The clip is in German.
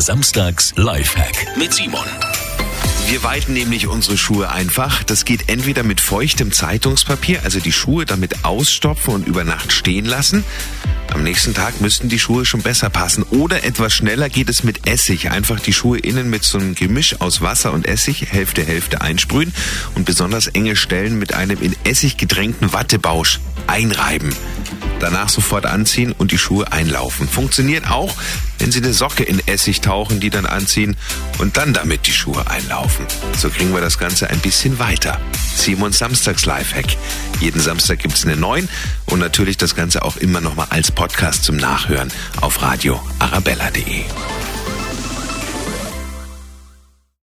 Der Samstags Lifehack mit Simon. Wir weiten nämlich unsere Schuhe einfach. Das geht entweder mit feuchtem Zeitungspapier, also die Schuhe damit ausstopfen und über Nacht stehen lassen. Am nächsten Tag müssten die Schuhe schon besser passen. Oder etwas schneller geht es mit Essig. Einfach die Schuhe innen mit so einem Gemisch aus Wasser und Essig, Hälfte, Hälfte einsprühen und besonders enge Stellen mit einem in Essig gedrängten Wattebausch einreiben danach sofort anziehen und die Schuhe einlaufen. Funktioniert auch, wenn Sie eine Socke in Essig tauchen, die dann anziehen und dann damit die Schuhe einlaufen. So kriegen wir das Ganze ein bisschen weiter. Simon Samstags Lifehack. Jeden Samstag gibt es eine neuen und natürlich das Ganze auch immer nochmal als Podcast zum Nachhören auf radio arabella.de.